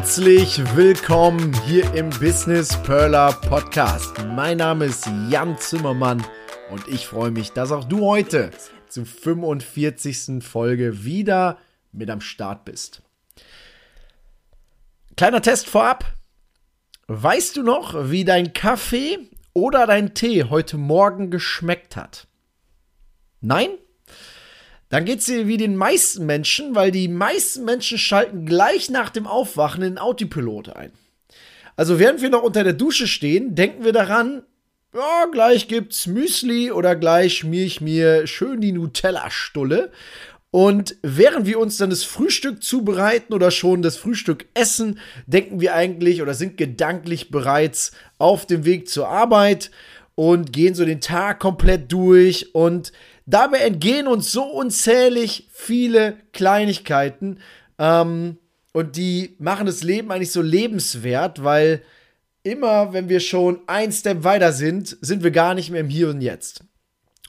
Herzlich willkommen hier im Business Perler Podcast. Mein Name ist Jan Zimmermann und ich freue mich, dass auch du heute zur 45. Folge wieder mit am Start bist. Kleiner Test vorab. Weißt du noch, wie dein Kaffee oder dein Tee heute Morgen geschmeckt hat? Nein? Dann geht es dir wie den meisten Menschen, weil die meisten Menschen schalten gleich nach dem Aufwachen in den Autopilot ein. Also während wir noch unter der Dusche stehen, denken wir daran, ja, gleich gibt's Müsli oder gleich schmier ich mir schön die Nutella-Stulle. Und während wir uns dann das Frühstück zubereiten oder schon das Frühstück essen, denken wir eigentlich oder sind gedanklich bereits auf dem Weg zur Arbeit und gehen so den Tag komplett durch und Dabei entgehen uns so unzählig viele Kleinigkeiten ähm, und die machen das Leben eigentlich so lebenswert, weil immer, wenn wir schon ein Step weiter sind, sind wir gar nicht mehr im Hier und Jetzt.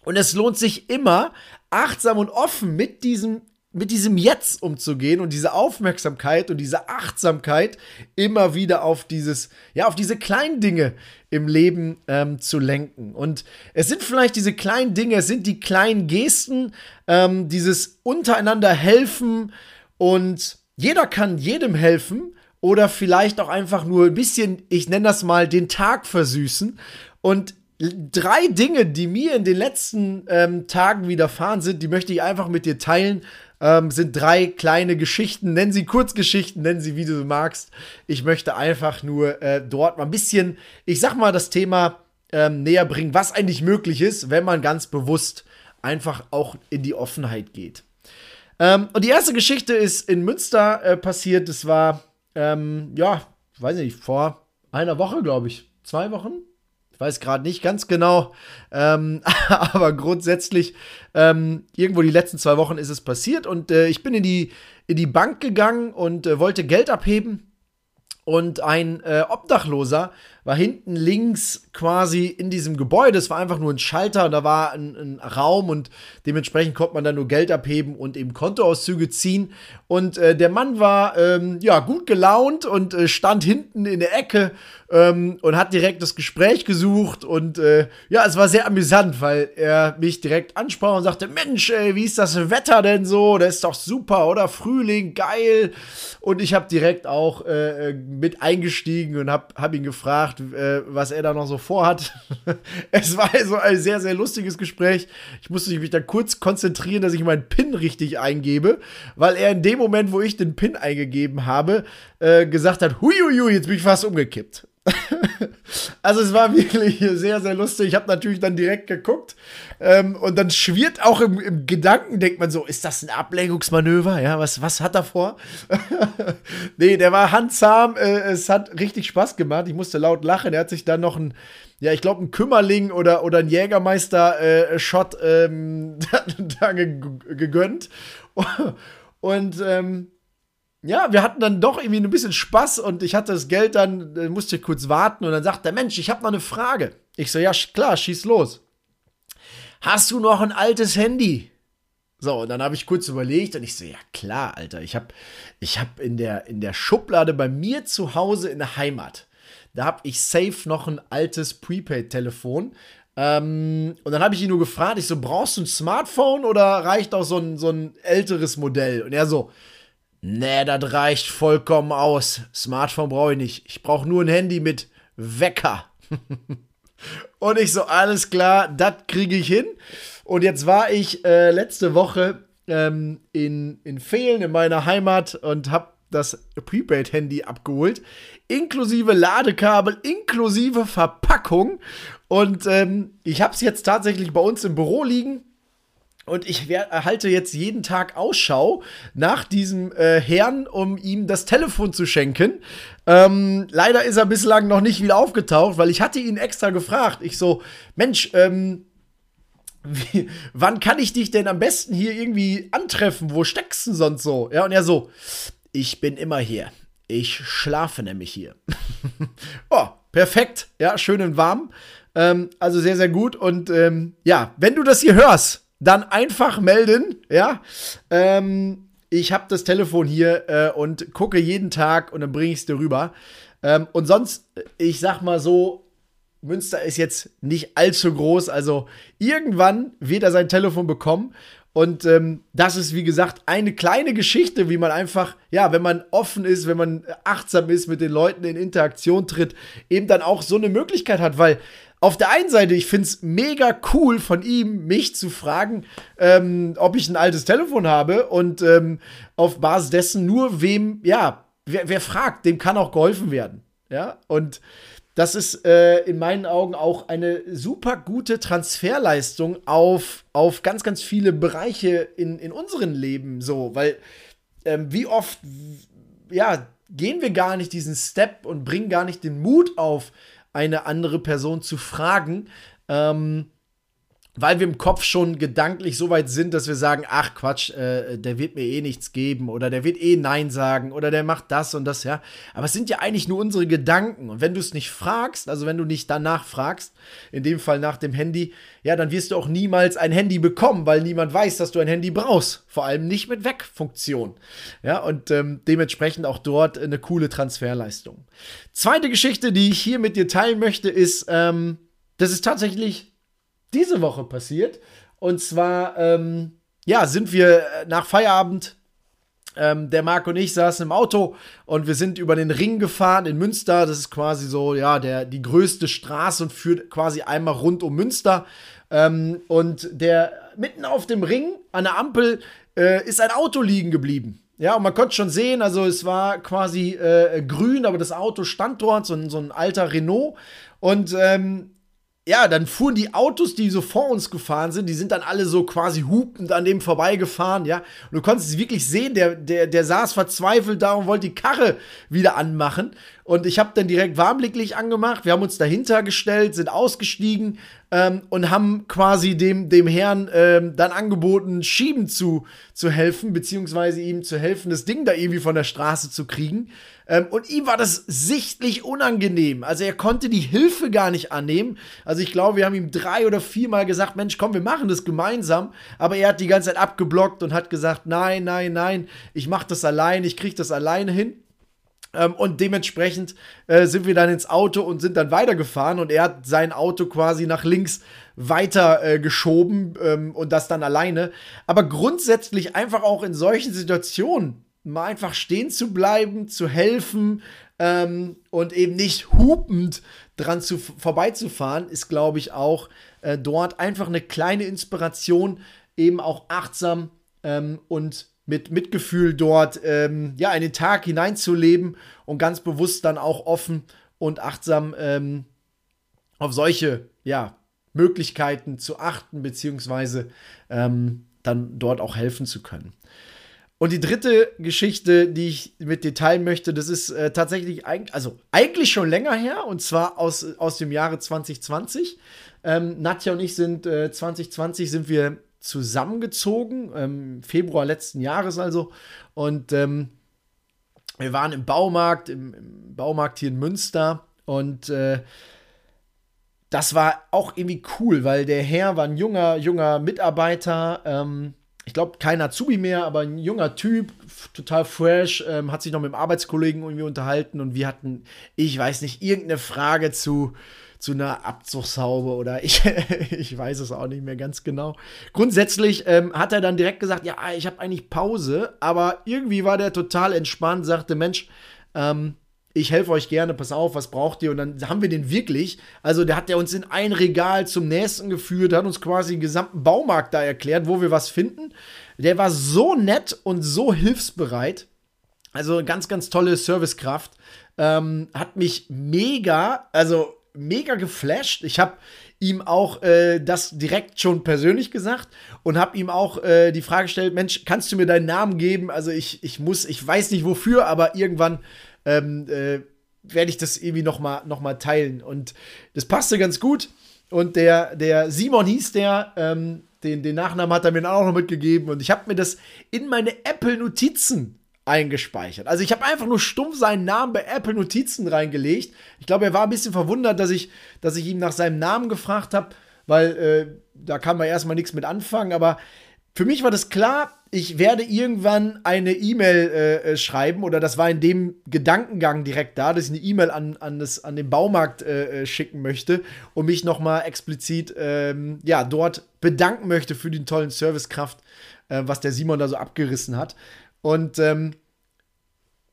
Und es lohnt sich immer, achtsam und offen mit diesem mit diesem Jetzt umzugehen und diese Aufmerksamkeit und diese Achtsamkeit immer wieder auf dieses, ja, auf diese kleinen Dinge im Leben ähm, zu lenken. Und es sind vielleicht diese kleinen Dinge, es sind die kleinen Gesten, ähm, dieses untereinander helfen und jeder kann jedem helfen oder vielleicht auch einfach nur ein bisschen, ich nenne das mal, den Tag versüßen. Und drei Dinge, die mir in den letzten ähm, Tagen widerfahren sind, die möchte ich einfach mit dir teilen ähm, sind drei kleine Geschichten. Nennen sie Kurzgeschichten, nennen sie wie du magst. Ich möchte einfach nur äh, dort mal ein bisschen, ich sag mal, das Thema ähm, näher bringen, was eigentlich möglich ist, wenn man ganz bewusst einfach auch in die Offenheit geht. Ähm, und die erste Geschichte ist in Münster äh, passiert. Das war, ähm, ja, weiß nicht, vor einer Woche, glaube ich. Zwei Wochen? Weiß gerade nicht ganz genau, ähm, aber grundsätzlich ähm, irgendwo die letzten zwei Wochen ist es passiert und äh, ich bin in die, in die Bank gegangen und äh, wollte Geld abheben und ein äh, Obdachloser war hinten links quasi in diesem Gebäude. Es war einfach nur ein Schalter und da war ein, ein, Raum und dementsprechend konnte man dann nur Geld abheben und eben Kontoauszüge ziehen. Und äh, der Mann war ähm, ja gut gelaunt und äh, stand hinten in der Ecke ähm, und hat direkt das Gespräch gesucht. Und äh, ja, es war sehr amüsant, weil er mich direkt ansprach und sagte: Mensch, ey, wie ist das Wetter denn so? Das ist doch super, oder? Frühling, geil. Und ich habe direkt auch äh, mit eingestiegen und habe hab ihn gefragt, äh, was er da noch so vorhat. es war so ein sehr, sehr lustiges Gespräch. Ich musste mich dann kurz konzentrieren, dass ich meinen PIN richtig eingebe, weil er in dem Moment, wo ich den PIN eingegeben habe, äh, gesagt hat: Huiuiui, jetzt bin ich fast umgekippt. also es war wirklich sehr, sehr lustig. Ich habe natürlich dann direkt geguckt ähm, und dann schwirrt auch im, im, Gedanken, denkt man so, ist das ein Ablenkungsmanöver? Ja, was, was hat er vor? nee, der war handzahm. Äh, es hat richtig Spaß gemacht. Ich musste laut lachen. Er hat sich dann noch ein, ja, ich glaube, ein Kümmerling oder, oder ein Jägermeister-Shot äh, ähm, da gegönnt. Und ähm, ja, wir hatten dann doch irgendwie ein bisschen Spaß und ich hatte das Geld dann, äh, musste kurz warten und dann sagt der Mensch, ich habe noch eine Frage. Ich so, ja, klar, schieß los. Hast du noch ein altes Handy? So, und dann habe ich kurz überlegt und ich so, ja klar, Alter, ich habe ich hab in, der, in der Schublade bei mir zu Hause in der Heimat, da habe ich safe noch ein altes Prepaid-Telefon. Ähm, und dann habe ich ihn nur gefragt, ich so, brauchst du ein Smartphone oder reicht auch so ein, so ein älteres Modell? Und er so, Nee, das reicht vollkommen aus. Smartphone brauche ich nicht. Ich brauche nur ein Handy mit Wecker. und ich so, alles klar, das kriege ich hin. Und jetzt war ich äh, letzte Woche ähm, in, in Fehlen in meiner Heimat und habe das Prepaid-Handy abgeholt, inklusive Ladekabel, inklusive Verpackung. Und ähm, ich habe es jetzt tatsächlich bei uns im Büro liegen Und ich halte jetzt jeden Tag Ausschau nach diesem äh, Herrn, um ihm das Telefon zu schenken. Ähm, leider ist er bislang noch nicht wieder aufgetaucht, weil ich hatte ihn extra gefragt. Ich so, Mensch, ähm, wie, wann kann ich dich denn am besten hier irgendwie antreffen? Wo steckst du sonst so? Ja, und er so, ich bin immer hier. Ich schlafe nämlich hier. oh, perfekt. Ja, schön und warm. Ähm, also sehr, sehr gut. Und ähm, ja, wenn du das hier hörst, dann einfach melden. Ja, ähm, ich habe das Telefon hier äh, und gucke jeden Tag und dann bringe ich es dir rüber. Ähm, und sonst, ich sag mal so, Münster ist jetzt nicht allzu groß, also irgendwann wird er sein Telefon bekommen. Und ähm, das ist, wie gesagt, eine kleine Geschichte, wie man einfach, ja, wenn man offen ist, wenn man achtsam ist, mit den Leuten in Interaktion tritt, eben dann auch so eine Möglichkeit hat, weil auf der einen Seite, ich finde es mega cool von ihm, mich zu fragen, ähm, ob ich ein altes Telefon habe und ähm, auf Basis dessen nur wem, ja, wer, wer fragt, dem kann auch geholfen werden. Ja, und das ist äh, in meinen Augen auch eine super gute Transferleistung auf, auf ganz, ganz viele Bereiche in, in unserem Leben so, weil ähm, wie oft, ja, gehen wir gar nicht diesen Step und bringen gar nicht den Mut auf, eine andere Person zu fragen, ähm, weil wir im Kopf schon gedanklich so weit sind, dass wir sagen, ach Quatsch, äh, der wird mir eh nichts geben oder der wird eh Nein sagen oder der macht das und das, ja. Aber es sind ja eigentlich nur unsere Gedanken. Und wenn du es nicht fragst, also wenn du nicht danach fragst, in dem Fall nach dem Handy, ja, dann wirst du auch niemals ein Handy bekommen, weil niemand weiß, dass du ein Handy brauchst. Vor allem nicht mit Wegfunktion. Ja, und ähm, dementsprechend auch dort eine coole Transferleistung. Zweite Geschichte, die ich hier mit dir teilen möchte, ist, ähm, das ist tatsächlich diese Woche passiert. Und zwar, ähm, ja, sind wir nach Feierabend ähm, der Marc und ich saßen im Auto und wir sind über den Ring gefahren in Münster. Das ist quasi so, ja, der, die größte Straße und führt quasi einmal rund um Münster. Ähm, und der mitten auf dem Ring an der Ampel äh, ist ein Auto liegen geblieben. Ja, und man konnte schon sehen, also es war quasi äh, grün, aber das Auto stand dort, so ein, so ein alter Renault. Und ähm, ja, dann fuhren die Autos, die so vor uns gefahren sind, die sind dann alle so quasi hupend an dem vorbeigefahren, ja. Und du konntest es wirklich sehen, der, der, der saß verzweifelt da und wollte die Karre wieder anmachen. Und ich habe dann direkt Warnblicklicht angemacht. Wir haben uns dahinter gestellt, sind ausgestiegen ähm, und haben quasi dem, dem Herrn ähm, dann angeboten, schieben zu, zu helfen, beziehungsweise ihm zu helfen, das Ding da irgendwie von der Straße zu kriegen. Ähm, und ihm war das sichtlich unangenehm. Also er konnte die Hilfe gar nicht annehmen. Also ich glaube, wir haben ihm drei oder viermal gesagt, Mensch, komm, wir machen das gemeinsam. Aber er hat die ganze Zeit abgeblockt und hat gesagt, nein, nein, nein, ich mache das allein, ich kriege das alleine hin. Ähm, und dementsprechend äh, sind wir dann ins Auto und sind dann weitergefahren und er hat sein Auto quasi nach links weiter äh, geschoben ähm, und das dann alleine. Aber grundsätzlich einfach auch in solchen Situationen mal einfach stehen zu bleiben, zu helfen ähm, und eben nicht hupend dran zu, vorbeizufahren, ist, glaube ich, auch äh, dort einfach eine kleine Inspiration, eben auch achtsam ähm, und mit Mitgefühl dort ähm, ja in den Tag hineinzuleben und ganz bewusst dann auch offen und achtsam ähm, auf solche ja Möglichkeiten zu achten beziehungsweise ähm, dann dort auch helfen zu können. Und die dritte Geschichte, die ich mit dir teilen möchte, das ist äh, tatsächlich eigentlich, also eigentlich schon länger her, und zwar aus, aus dem Jahre 2020. Ähm, Nadja und ich sind äh, 2020 sind wir zusammengezogen, ähm, Februar letzten Jahres also. Und ähm, wir waren im Baumarkt, im, im, Baumarkt hier in Münster. Und äh, das war auch irgendwie cool, weil der Herr war ein junger, junger Mitarbeiter, ähm, ich glaube, kein Azubi mehr, aber ein junger Typ, total fresh, ähm, hat sich noch mit dem Arbeitskollegen irgendwie unterhalten. Und wir hatten, ich weiß nicht, irgendeine Frage zu, zu einer Abzugshaube oder ich, ich weiß es auch nicht mehr ganz genau. Grundsätzlich ähm, hat er dann direkt gesagt, ja, ich habe eigentlich Pause, aber irgendwie war der total entspannt, sagte, Mensch, ähm, ich helfe euch gerne, pass auf, was braucht ihr? Und dann haben wir den wirklich, also der hat ja uns in ein Regal zum nächsten geführt, hat uns quasi den gesamten Baumarkt da erklärt, wo wir was finden. Der war so nett und so hilfsbereit. Also ganz, ganz tolle Servicekraft. Ähm, hat mich mega, also mega geflasht. Ich habe ihm auch äh, das direkt schon persönlich gesagt und habe ihm auch äh, die Frage gestellt, Mensch, kannst du mir deinen Namen geben? Also ich, ich muss, ich weiß nicht wofür, aber irgendwann ähm, äh, werde ich das irgendwie noch mal, noch mal teilen. Und das passte ganz gut. Und der, der Simon hieß der, ähm, den, den Nachnamen hat er mir auch noch mitgegeben. Und ich habe mir das in meine Apple-Notizen eingespeichert. Also ich habe einfach nur stumpf seinen Namen bei Apple Notizen reingelegt. Ich glaube, er war ein bisschen verwundert, dass ich, dass ich ihm nach seinem Namen gefragt habe, weil äh, da kann man erstmal nichts mit anfangen. Aber für mich war das klar, ich werde irgendwann eine E-Mail äh, äh, schreiben oder das war in dem Gedankengang direkt da, dass ich eine E-Mail an, an, an den Baumarkt äh, äh schicken möchte und mich nochmal explizit ähm, ja, dort bedanken möchte für den tollen Servicekraft, äh, was der Simon da so abgerissen hat. Und ähm,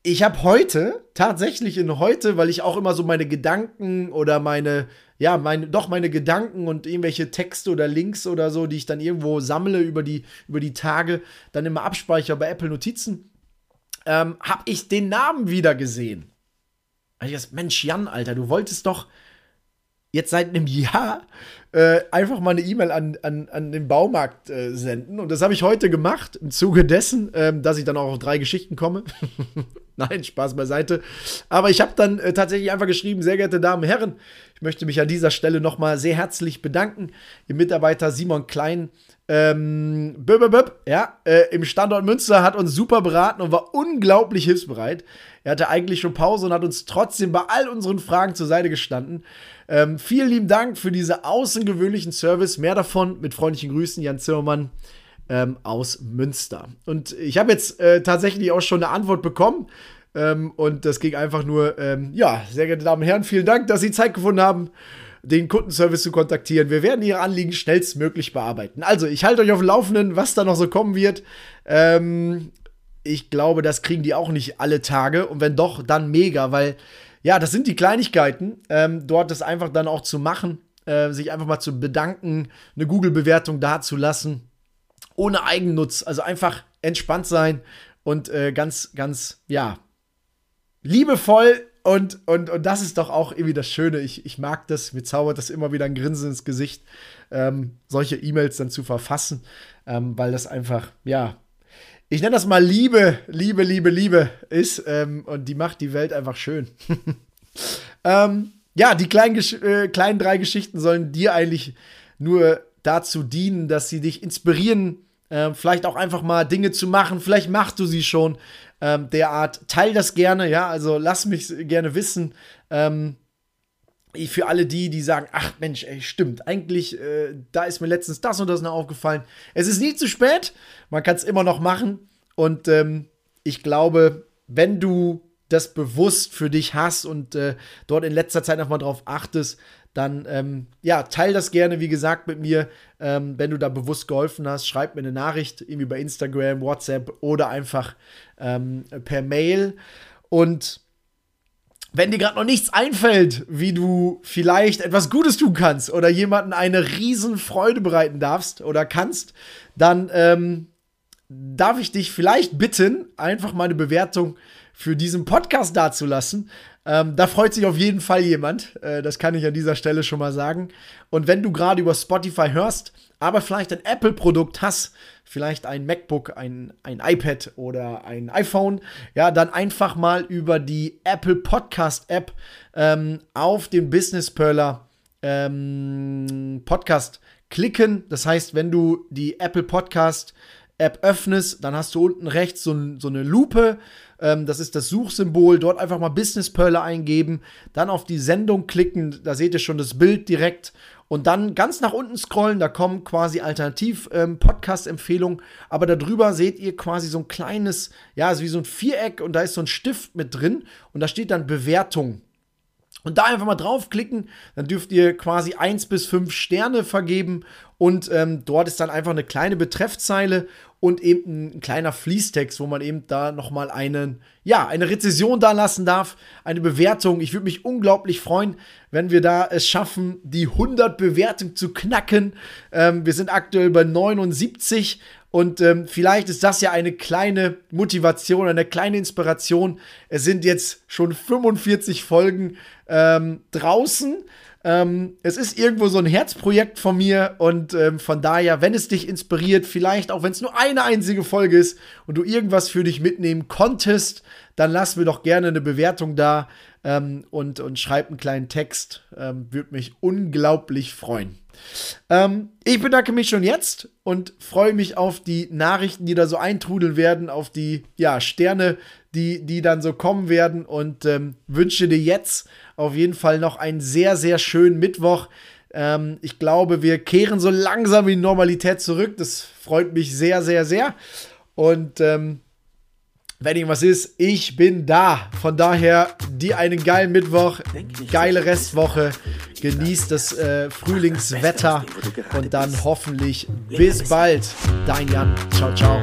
ich habe heute, tatsächlich in heute, weil ich auch immer so meine Gedanken oder meine, ja, meine, doch meine Gedanken und irgendwelche Texte oder Links oder so, die ich dann irgendwo sammle über die, über die Tage, dann immer abspeichere bei Apple Notizen, ähm, habe ich den Namen wieder gesehen. ich dachte, Mensch, Jan, Alter, du wolltest doch jetzt seit einem Jahr äh, einfach mal eine E-Mail an, an, an den Baumarkt äh, senden. Und das habe ich heute gemacht, im Zuge dessen, ähm, dass ich dann auch auf drei Geschichten komme. Nein, Spaß beiseite. Aber ich habe dann äh, tatsächlich einfach geschrieben, sehr geehrte Damen und Herren, ich möchte mich an dieser Stelle nochmal sehr herzlich bedanken. Ihr Mitarbeiter Simon Klein, ähm, böp, böp, ja, äh, im Standort Münster hat uns super beraten und war unglaublich hilfsbereit. Er hatte eigentlich schon Pause und hat uns trotzdem bei all unseren Fragen zur Seite gestanden. Ähm, vielen lieben Dank für diese außergewöhnlichen Service. Mehr davon mit freundlichen Grüßen, Jan Zimmermann ähm, aus Münster. Und ich habe jetzt äh, tatsächlich auch schon eine Antwort bekommen. Ähm, und das ging einfach nur, ähm, ja, sehr geehrte Damen und Herren, vielen Dank, dass Sie Zeit gefunden haben, den Kundenservice zu kontaktieren. Wir werden Ihre Anliegen schnellstmöglich bearbeiten. Also, ich halte euch auf dem Laufenden, was da noch so kommen wird. Ähm, ich glaube, das kriegen die auch nicht alle Tage. Und wenn doch, dann mega, weil ja, das sind die Kleinigkeiten, ähm, dort das einfach dann auch zu machen, äh, sich einfach mal zu bedanken, eine Google-Bewertung dazulassen, ohne Eigennutz, also einfach entspannt sein und äh, ganz, ganz, ja, liebevoll und, und, und das ist doch auch irgendwie das Schöne. Ich, ich mag das, mir zaubert das immer wieder ein Grinsen ins Gesicht, ähm, solche E-Mails dann zu verfassen, ähm, weil das einfach, ja, ich nenne das mal Liebe, Liebe, Liebe, Liebe ist. Ähm, und die macht die Welt einfach schön. ähm, ja, die kleinen, äh, kleinen drei Geschichten sollen dir eigentlich nur dazu dienen, dass sie dich inspirieren, äh, vielleicht auch einfach mal Dinge zu machen. Vielleicht machst du sie schon ähm, derart. Teil das gerne, ja, also lass mich gerne wissen. Ähm, für alle die, die sagen, ach Mensch, ey, stimmt, eigentlich, äh, da ist mir letztens das und das noch aufgefallen. Es ist nie zu spät, man kann es immer noch machen. Und ähm, ich glaube, wenn du das bewusst für dich hast und äh, dort in letzter Zeit nochmal drauf achtest, dann ähm, ja, teil das gerne, wie gesagt, mit mir. Ähm, wenn du da bewusst geholfen hast, schreib mir eine Nachricht, irgendwie bei Instagram, WhatsApp oder einfach ähm, per Mail. Und wenn dir gerade noch nichts einfällt, wie du vielleicht etwas Gutes tun kannst oder jemanden eine riesen Freude bereiten darfst oder kannst, dann ähm, darf ich dich vielleicht bitten, einfach mal eine Bewertung für diesen Podcast dazulassen. Ähm, da freut sich auf jeden Fall jemand. Äh, das kann ich an dieser Stelle schon mal sagen. Und wenn du gerade über Spotify hörst, aber vielleicht ein Apple-Produkt hast, vielleicht ein MacBook, ein, ein iPad oder ein iPhone, ja, dann einfach mal über die Apple Podcast App ähm, auf den Business Perler ähm, Podcast klicken. Das heißt, wenn du die Apple Podcast App öffnest, dann hast du unten rechts so, so eine Lupe. Ähm, das ist das Suchsymbol. Dort einfach mal Business Perler eingeben, dann auf die Sendung klicken. Da seht ihr schon das Bild direkt und dann ganz nach unten scrollen, da kommen quasi Alternativ-Podcast-Empfehlungen, ähm, aber darüber seht ihr quasi so ein kleines, ja, also wie so ein Viereck und da ist so ein Stift mit drin und da steht dann Bewertung. Und da einfach mal draufklicken, dann dürft ihr quasi 1 bis 5 Sterne vergeben und ähm, dort ist dann einfach eine kleine Betreffzeile und eben ein kleiner Fließtext, wo man eben da nochmal einen, ja, eine Rezession da lassen darf, eine Bewertung. Ich würde mich unglaublich freuen, wenn wir da es schaffen, die 100 Bewertungen zu knacken. Ähm, wir sind aktuell bei 79 und ähm, vielleicht ist das ja eine kleine Motivation, eine kleine Inspiration. Es sind jetzt schon 45 Folgen ähm, draußen. Ähm, es ist irgendwo so ein Herzprojekt von mir und ähm, von daher, wenn es dich inspiriert, vielleicht auch wenn es nur eine einzige Folge ist und du irgendwas für dich mitnehmen konntest, dann lass mir doch gerne eine Bewertung da ähm, und, und schreib einen kleinen Text. Ähm, Würde mich unglaublich freuen. Ähm, ich bedanke mich schon jetzt und freue mich auf die Nachrichten, die da so eintrudeln werden, auf die ja, Sterne, die, die dann so kommen werden und ähm, wünsche dir jetzt auf jeden Fall noch einen sehr, sehr schönen Mittwoch. Ähm, ich glaube, wir kehren so langsam in die Normalität zurück. Das freut mich sehr, sehr, sehr. Und ähm, wenn irgendwas ist, ich bin da. Von daher, dir einen geilen Mittwoch, geile Restwoche, genießt das äh, Frühlingswetter und dann hoffentlich bis bald. Dein Jan. Ciao, ciao.